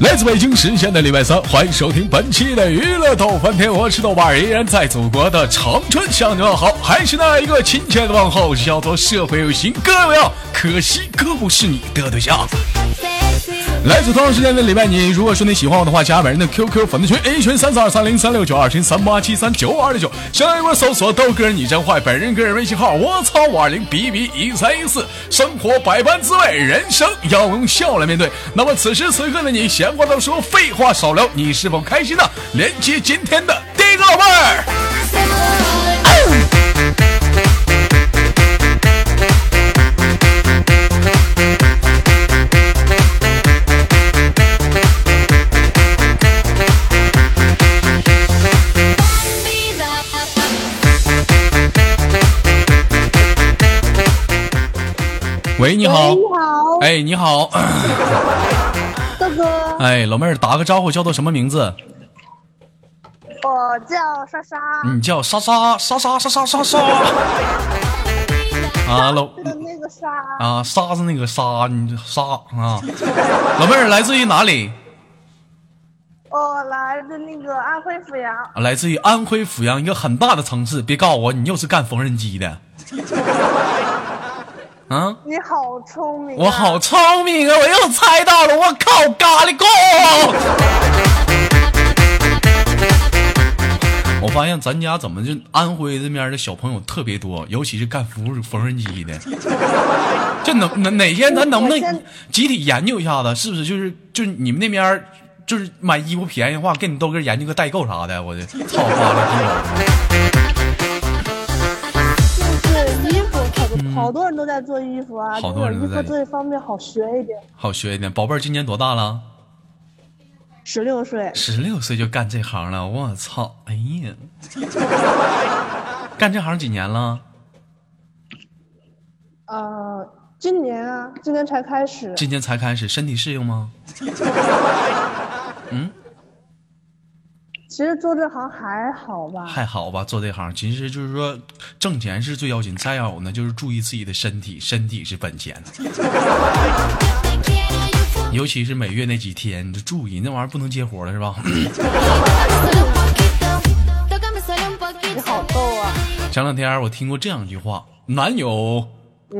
来自北京时间的礼拜三，欢迎收听本期的娱乐逗翻天，我是豆瓣儿，依然在祖国的长春向你们好，还是那一个亲切的问候，叫做社会有型哥有样，可惜哥不是你的对象。来自同样时间的礼拜你，如果说你喜欢我的话，加本人的 QQ 粉丝群 A 群三四二三零三六九，二群三八七三九二六九，上来一波搜索豆哥你真坏，本人个人微信号我操五二零 B B 一三一四，生活百般滋味，人生要用笑来面对。那么此时此刻的你，闲话少说，废话少聊，你是否开心呢？连接今天的第一个老妹儿。喂，你好。你好。哎，你好。哥哥。哎，老妹儿，打个招呼，叫做什么名字？我叫莎莎。你叫莎莎，莎莎，莎莎，莎莎。啊，老那个沙啊，沙子那个沙，你沙啊，老妹儿来自于哪里？我来自那个安徽阜阳、来自于安徽阜阳一个很大的城市，别告诉我你又是干缝纫机的。啊，你好聪明、啊，我好聪明啊！我又猜到了，我靠，咖喱锅！我发现咱家怎么就安徽这边的小朋友特别多，尤其是干缝缝纫机的。这能哪哪天咱能不能集体研究一下子？是不是就是就是你们那边就是买衣服便宜的话，给你豆哥研究个代购啥的？我的操花了好好多人都在做衣服啊，嗯好多人都在这个衣服这一方面好学一点。好学一点。宝贝儿今年多大了？十六岁，十六岁就干这行了，我操！哎呀，干这行几年了？呃，今年啊，今年才开始，今年才开始，身体适应吗？嗯，其实做这行还好吧，还好吧，做这行其实就是说挣钱是最要紧，再有呢就是注意自己的身体，身体是本钱。尤其是每月那几天，你就注意那玩意儿不能接活了，是吧.你好逗啊！前两天我听过这样一句话：南有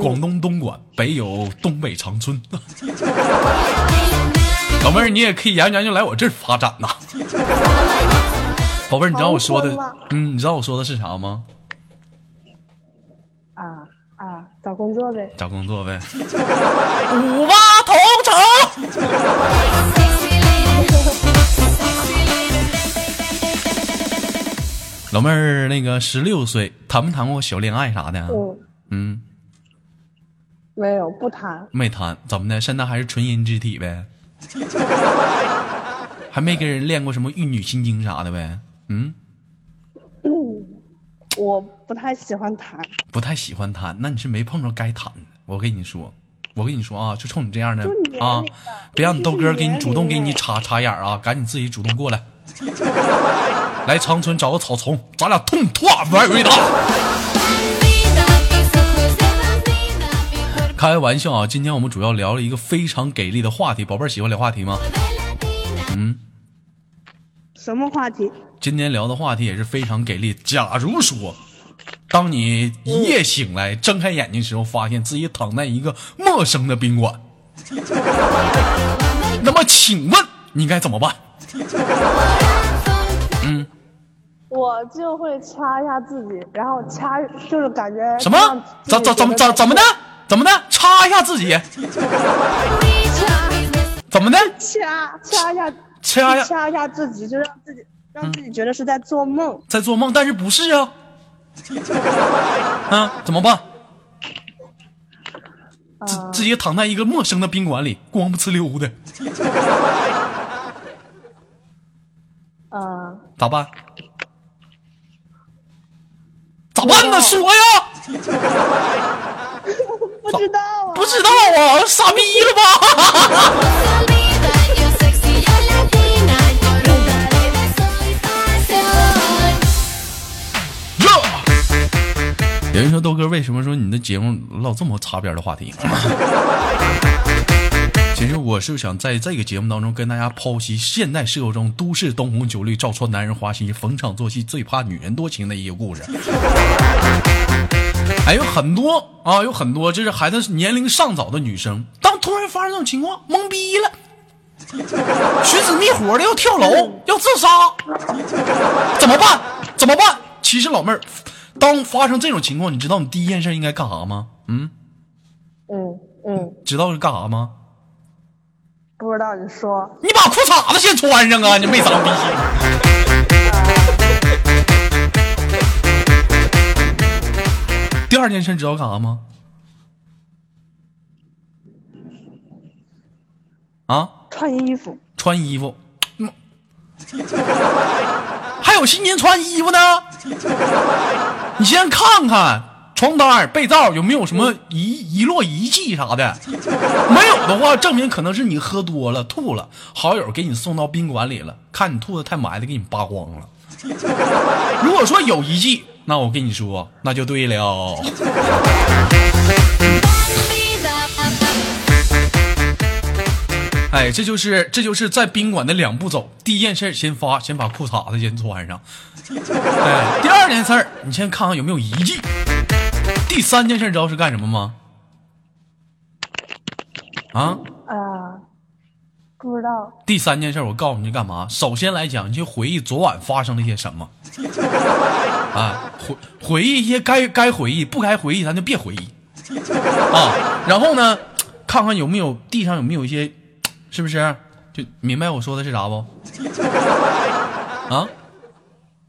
广东东莞，北有东北长春。老妹儿，你也可以研究研究来我这儿发展呐。宝贝儿，你知道我说的嗯，你知道我说的是啥吗？啊啊，找工作呗。找工作呗。五八同城。老妹儿，那个十六岁，谈没谈过小恋爱啥的？嗯，嗯，没有，不谈。没谈，怎么的？现在还是纯阴之体呗？还没跟人练过什么玉女心经啥的呗？嗯，我不太喜欢谈，不太喜欢谈，那你是没碰着该谈的。我跟你说，我跟你说啊，就冲你这样的啊，别让你豆哥给你主动给你插插眼儿啊，赶紧自己主动过来，来长春找个草丛，咱俩痛痛玩一打。开玩笑啊！今天我们主要聊了一个非常给力的话题，宝贝儿喜欢聊话题吗？嗯，什么话题？今天聊的话题也是非常给力。假如说，当你一夜醒来，睁开眼睛时候，发现自己躺在一个陌生的宾馆，那么请问你该怎么办？嗯，我就会掐一下自己，然后掐就是感觉什么？怎怎怎么怎怎么的？怎么的？掐一下自己？怎么的？掐掐一下，掐一下掐一下自己，就让自己让自己觉得是在做梦。在做梦，但是不是啊？啊，怎么办？自啊自己躺在一个陌生的宾馆里，光不呲溜的，为什么说你的节目唠这么擦边的话题？其实我是想在这个节目当中跟大家剖析现代社会中都市灯红酒绿、照穿男人花心、逢场作戏、最怕女人多情的一个故事。还 有很多啊，有很多就是孩子年龄尚早的女生，当突然发生这种情况，懵逼了，寻死觅活的要跳楼，要自杀，怎么办？怎么办？其实老妹儿，当发生这种情况，你知道你第一件事应该干啥吗？嗯，嗯嗯，知道是干啥吗？不知道你说。你把裤衩子先穿上啊！你没长逼心。第二件事知道干啥吗？啊，穿衣服，穿衣服。有心情穿衣服呢？你先看看床单、被罩有没有什么遗遗落遗迹啥的，没有的话，证明可能是你喝多了吐了，好友给你送到宾馆里了，看你吐的太埋汰，给你扒光了。如果说有遗迹，那我跟你说，那就对了。哎，这就是这就是在宾馆的两步走。第一件事，先发，先把裤衩子先穿上。哎，第二件事儿，你先看看有没有遗迹。第三件事，知道是干什么吗？啊，啊，不知道。第三件事，我告诉你干嘛？首先来讲，你去回忆昨晚发生了些什么。啊，回回忆一些该该回忆，不该回忆咱就别回忆。啊，然后呢，看看有没有地上有没有一些，是不是？就明白我说的是啥不？啊，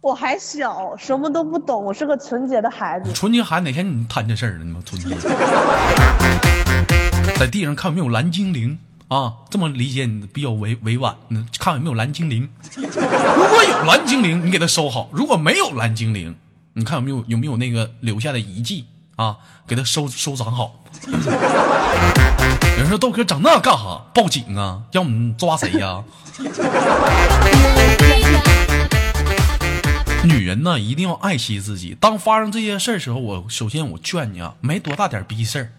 我还小，什么都不懂，我是个纯洁的孩子。纯洁孩子哪天你摊这事儿了？你们纯洁，在地上看有没有蓝精灵啊？这么理解你比较委委婉，嗯，看有没有蓝精灵。如果有蓝精灵，你给它收好；如果没有蓝精灵，你看有没有有没有那个留下的遗迹啊？给它收收藏好。有人说豆哥整那干哈？报警啊？要我们抓谁呀、女人呢，一定要爱惜自己。当发生这些事儿时候，我首先我劝你啊，没多大点逼事儿，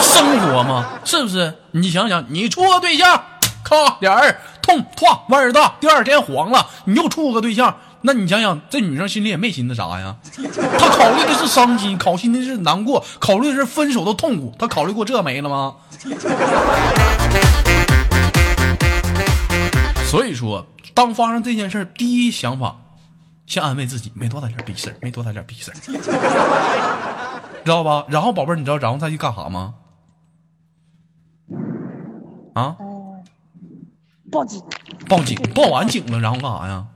生活嘛，是不是？你想想，你处个对象，咔俩人痛唰腕儿大，第二天黄了，你又处个对象，那你想想，这女生心里也没寻思啥呀？她考虑的是伤心，考虑的是难过，考虑的是分手的痛苦，她考虑过这没了吗？所以说，当发生这件事儿，第一想法，先安慰自己，没多大点逼事儿，没多大点逼事儿，知道吧？然后宝贝儿，你知道然后再去干啥吗？啊，嗯，报警，报警，报完警了，然后干啥呀？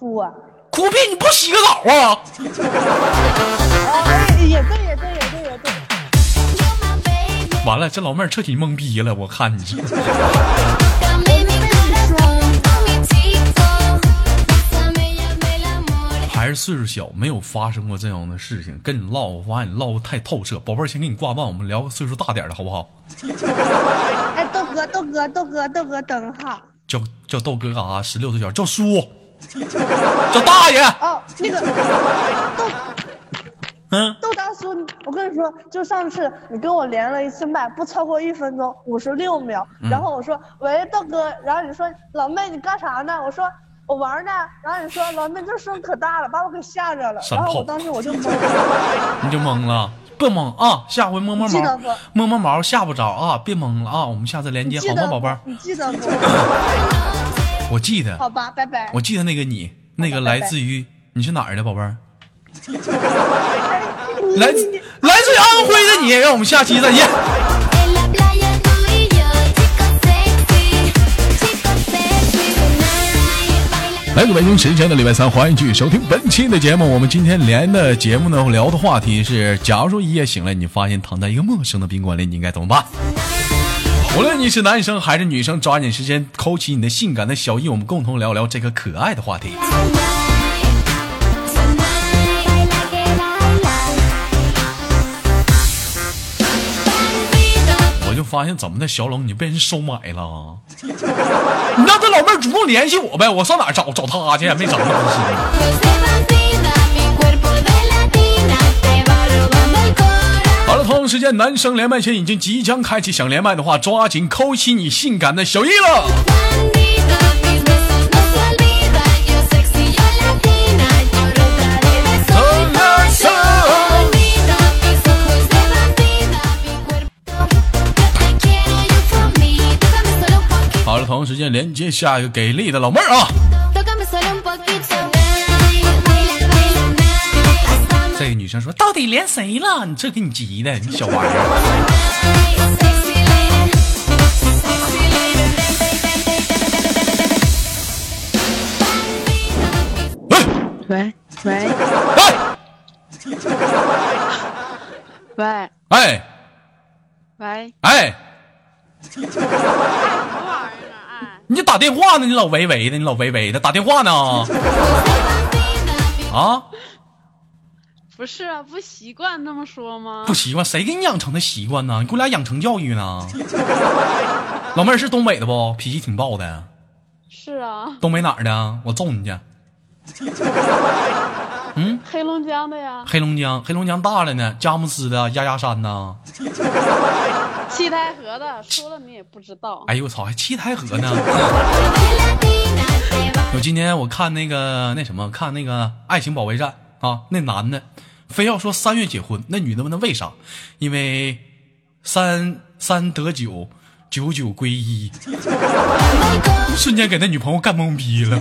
哭啊！哭屁！你不洗个澡啊？哎，也对，也对，也对，也对。完了，这老妹儿彻底懵逼了，我看你是。还是岁数小，没有发生过这样的事情。跟你唠，我发现你唠的太透彻。宝贝儿，先给你挂断，我们聊个岁数大点的好不好？哎，豆哥，豆哥，豆哥，豆哥，等哈。叫叫豆哥干啥？十六岁小叫叔，叫大爷。哦，那个豆嗯，豆大叔，我跟你说，就上次你跟我连了一次麦，不超过一分钟，五十六秒。然后我说喂，豆哥，然后你说老妹你干啥呢？我说我玩呢。然后你说老妹这声可大了，把我给吓着了。然后我当时我就 懵了。你就懵了，别懵啊！下回摸摸毛摸摸毛吓不着啊！别懵了啊！我们下次连接好吗，宝贝儿？你记得不？我记得，好吧，拜拜。我记得那个你，那个来自于你是哪儿的宝贝儿？来你你来自于安徽的你，让我们下期再见。来自北京时间的礼拜三，欢迎继续收听本期的节目。我们今天连的节目呢，聊的话题是：假如说一夜醒来，你发现躺在一个陌生的宾馆里，你应该怎么办？无论你是男生还是女生，抓紧时间抠起你的性感的小翼，我们共同聊聊这个可爱的话题。我就发现怎么的，小冷你被人收买了？你让这老妹儿主动联系我呗，我上哪儿找找她去？没找着。好了，同样时间，男生连麦前已经即将开启。想连麦的话，抓紧扣起你性感的小一了。好了，同时间，连接下一个给力的老妹儿啊。这个女生说：“到底连谁了？你这给你急的，你小玩意儿。喂喂喂喂，喂哎喂，哎，什么玩意儿啊？你打电话呢？你老喂喂的，你老喂喂的，打电话呢？啊，不是啊，不习惯那么说吗不？习惯，谁给你养成的习惯呢？你给我俩养成教育呢？老妹儿是东北的不？脾气挺暴的。是啊，东北哪儿的？我揍你去。嗯黑龙江的呀，黑龙江，黑龙江大了呢，佳木斯的，鸭鸭山呐。七台河的，说了你也不知道。哎呦我操，还七台河呢。我今天我看那个那什么，看那个《爱情保卫战》啊，那男的非要说三月结婚，那女的问他为啥？因为三三得九，九九归一，瞬间给那女朋友干懵逼了。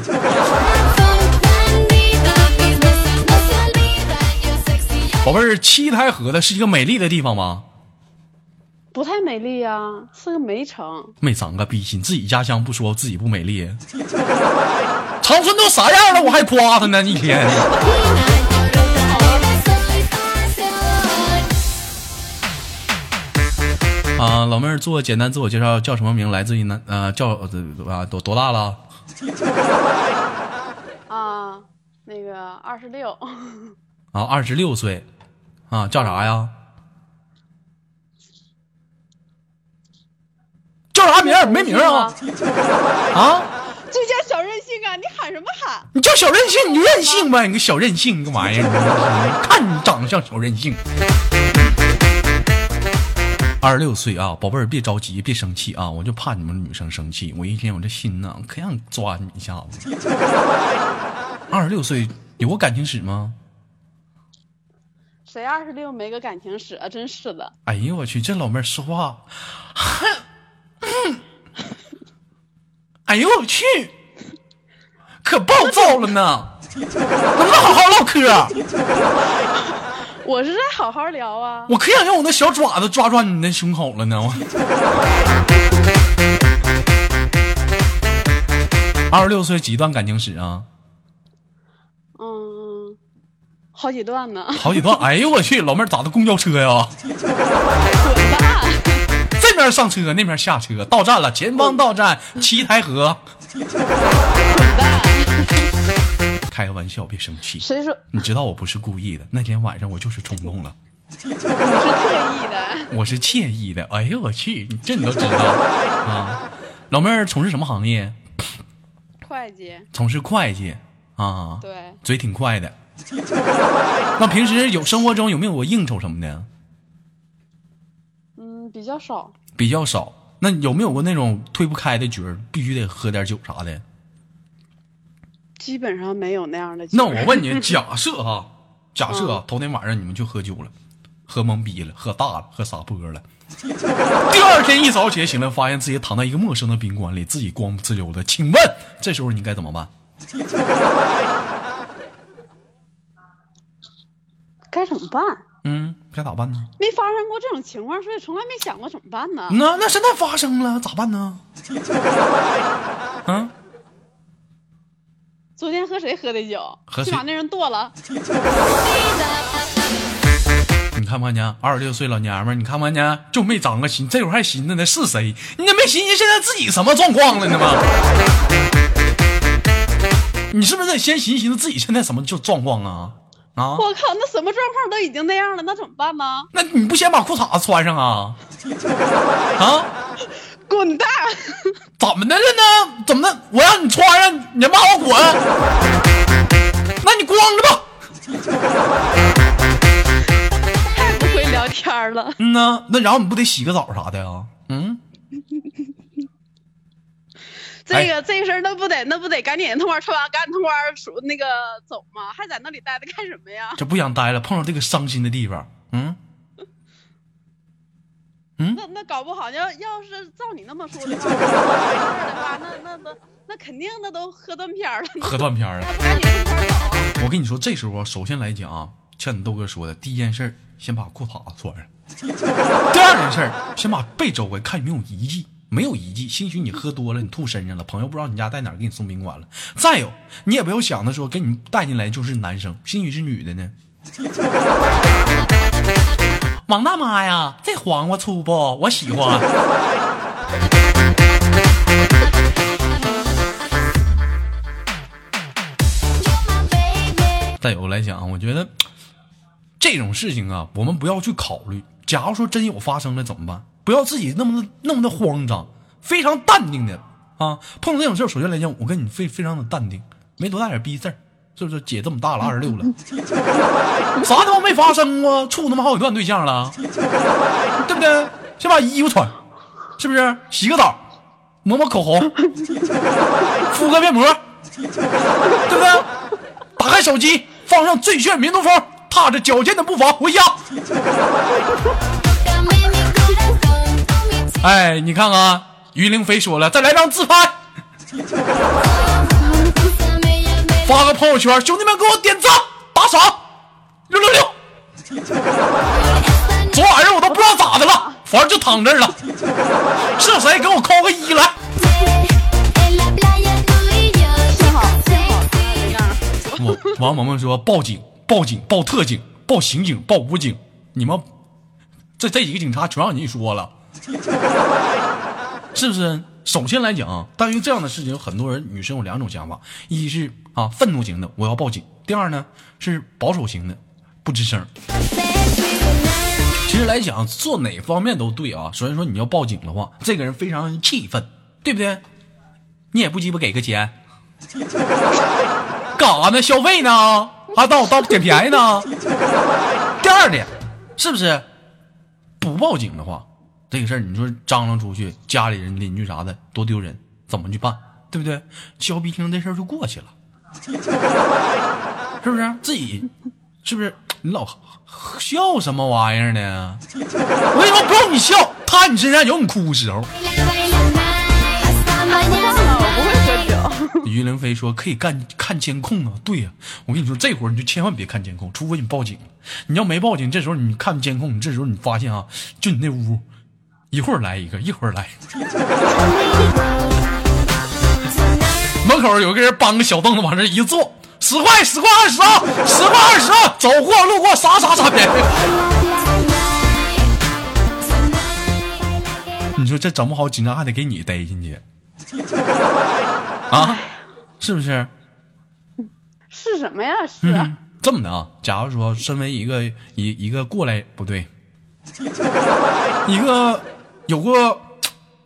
宝贝儿，七台河的是一个美丽的地方吗？不太美丽呀、是个煤城。没长个逼心，自己家乡不说自己不美丽，长春都啥样了，我还夸他呢？一天。啊，老妹儿做简单自我介绍，叫什么名？来自于南呃，叫呃啊多多大了？啊，那个二十六，啊，二十六岁，啊，叫啥呀？叫啥名？没名啊？啊？就叫小任性啊！你喊什么喊？你叫小任性，你就任性呗，你个小任性你个玩意儿？你看你长得像小任性。二十六岁啊，宝贝儿，别着急，别生气啊，我就怕你们女生生气。我一天我这心呐，可想抓你一下子。二十六岁有过感情史吗？谁二十六没个感情史啊？真是的，哎呦我去，这老妹儿说话，哎呦我去，可暴躁了呢，能不能好好唠嗑啊？我是在好好聊啊。我可想用我那小爪子抓抓你那胸口了呢。我 二十六岁几段感情史啊？嗯，好几段呢。好几段。哎呦我去，老妹儿咋的公交车呀？滚蛋！这边上车，那边下车，到站了，前方到站，七台河。滚蛋！开个玩笑，别生气。谁说你知道我不是故意的，那天晚上我就是冲动了，我是特意的？我是惬意的。哎呦我去，这你都知道啊？老妹儿从事什么行业？会计，从事会计啊？对，嘴挺快的。那平时有生活中有没有过应酬什么的？嗯，比较少。比较少。那有没有过那种推不开的局儿，必须得喝点酒啥的？基本上没有那样的酒。那我问你，假设哈，假设啊头天晚上你们去喝酒了，喝懵逼了，喝大了，喝撒泼了。第二天一早起来醒来，发现自己躺在一个陌生的宾馆里，自己光不自由的。请问这时候你该怎么办？该怎么办？嗯，该咋办呢？没发生过这种情况，所以从来没想过怎么办呢。那那现在发生了，咋办呢？啊，昨天和谁喝的酒？和去把那人剁了。你看不看见？二十六岁老娘们儿，你看不看见？就没长个心，这会儿还寻思呢是谁？你咋没寻思现在自己什么状况了呢吗？你是不是得先寻思寻思自己现在什么就状况啊？啊？我靠，那什么状况都已经那样了，那怎么办呢？那你不先把裤衩子穿上啊？啊？滚蛋！怎么的了呢？怎么的？我让你穿上，你骂我滚？那你光着吧。太不会聊天了。嗯呐，那然后你不得洗个澡啥的呀？嗯，哎这个这事儿，那不得那不得赶紧痛快穿完，赶紧痛快数那个走吗？还在那里待着干什么呀？这不想待了，碰上这个伤心的地方，嗯，那那搞不好要要是照你那么说的话，的话，那那那那肯定那都喝断片了。喝断片了。我跟你说，这时候啊，首先来讲啊，像你豆哥说的，第一件事儿，先把裤衩子穿上；第二件事儿，先把被周围看有没有遗迹，没有遗迹，兴许你喝多了，你吐身上了，朋友不知道你家在哪儿，给你送宾馆了。再有，你也不要想着说给你带进来就是男生，兴许是女的呢。王大妈呀，这黄瓜粗不？我喜欢。再有来讲，我觉得这种事情啊，我们不要去考虑。假如说真有发生了怎么办？不要自己那么的那么的慌张，非常淡定的啊。碰到这种事儿，首先来讲，我跟你非非常的淡定，没多大点逼事儿，是不是？姐这么大了，二十六了，啥他妈没发生过，处他妈好几段对象了，对不对？先把衣服穿，是不是？洗个澡，抹抹口红，敷个面膜，对不对？打开手机，放上最炫民族风，踏着矫健的步伐回家。哎，你看看，于凌飞说了，再来张自拍，发个朋友圈，兄弟们给我点赞打赏，六六六。昨晚上我都不知道咋的了，反正就躺这儿了。是谁给我扣个一来？幸好幸好他这样。我王萌萌说报警，报警，报特警，报刑警，报武警，你们这这几个警察全让你说了，是不是？首先来讲，关于这样的事情，很多人女生有两种想法，一是啊愤怒型的，我要报警；第二呢是保守型的，不吱声。其实来讲，做哪方面都对啊。首先说你要报警的话，这个人非常气愤，对不对？你也不鸡巴给个钱，干啥呢？消费呢？还当我当捡便宜呢？第二点，是不是不报警的话，这个事儿你说张罗出去，家里人、邻居啥的多丢人，怎么去办？对不对？交逼听这事儿就过去了，是不是？自己是不是？你老笑什么玩意儿呢？我跟你说，不用你笑，他你身上有你哭时候。于凌飞说：“可以干看监控啊。”对呀、我跟你说，这会儿你就千万别看监控，除非你报警。你要没报警，这时候你看监控，你这时候你发现啊，就你那屋，一会儿来一个，一会儿来。门口有个人搬个小凳子往这一坐，十块十块二十啊，十块二十啊，走过路过啥啥啥便宜。你说这整不好，警察还得给你逮进去啊？是不是？是什么呀？是、嗯，这么的啊，假如说身为一个一一个过来不对，一个有过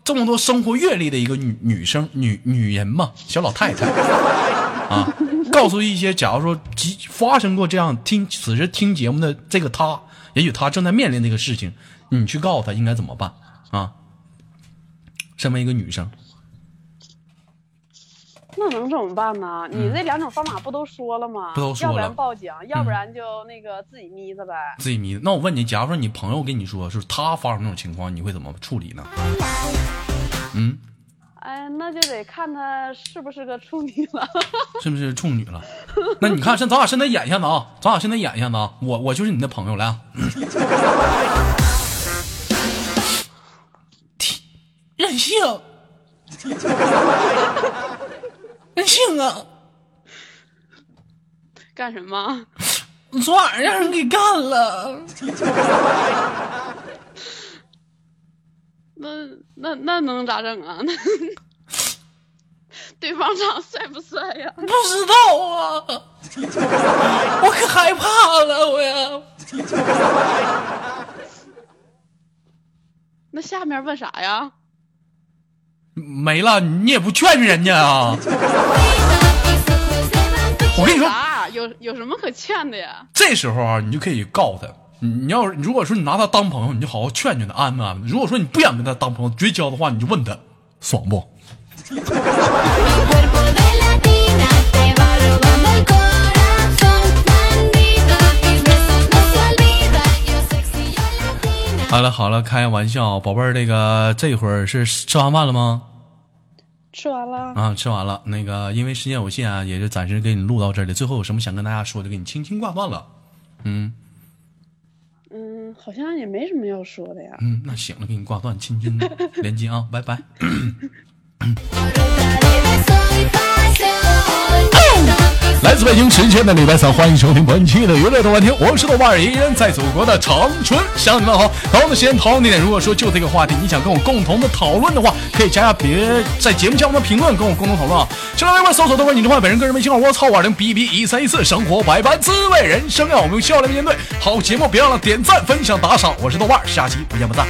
这么多生活阅历的一个女女生女女人嘛，小老太太啊，告诉一些假如说即发生过这样听此时听节目的这个她，也许她正在面临这个事情，你去告诉她应该怎么办啊？身为一个女生，那能怎么办呢？你这两种方法不都说了吗？嗯不都说了嗯要不然报警，要不然就那个自己眯着呗。自己迷。那我问你，假如说你朋友跟你说，是他发生这种情况，你会怎么处理呢？嗯，哎，那就得看他是不是个处女了。是不是处女了？那你看，现咱俩现在演一下子啊，咱俩现在演一下子啊，我我就是你的朋友来啊。干什么？昨晚上让人给干了。那那那能咋整啊？那 对方长帅不帅呀？不知道啊，我可害怕了，我呀。那下面问啥呀？没了，你也不劝劝人家啊？我跟你说，啥？有有什么可劝的呀？这时候啊，你就可以告诉他，你你要是如果说你拿他当朋友，你就好好劝劝他，安慰安慰。如果说你不想跟他当朋友，绝交的话，你就问他爽不.好了好了，开玩笑，宝贝儿，那个这会儿是吃完饭了吗？吃完了，啊，吃完了。那个因为时间有限啊，也就暂时给你录到这里。最后有什么想跟大家说的，给你轻轻挂断了。嗯嗯，好像也没什么要说的呀。嗯，那行了，给你挂断，轻轻连接啊，拜拜。来自北京时间的礼拜三，欢迎收听本期的娱乐豆瓣天，我是豆瓣儿，依然在祖国的长春向你们好。同样的时间，同样地点，如果说就这个话题，你想跟我共同的讨论的话，可以加下别在节目下方的评论，跟我共同讨论啊。新浪微博搜索豆瓣你的话，本人个人微信号我操五二零 b b 一三一四，生活百般滋味，人生要我们用笑来面对。好节目别忘了点赞、分享、打赏，我是豆瓣儿，下期不见不散。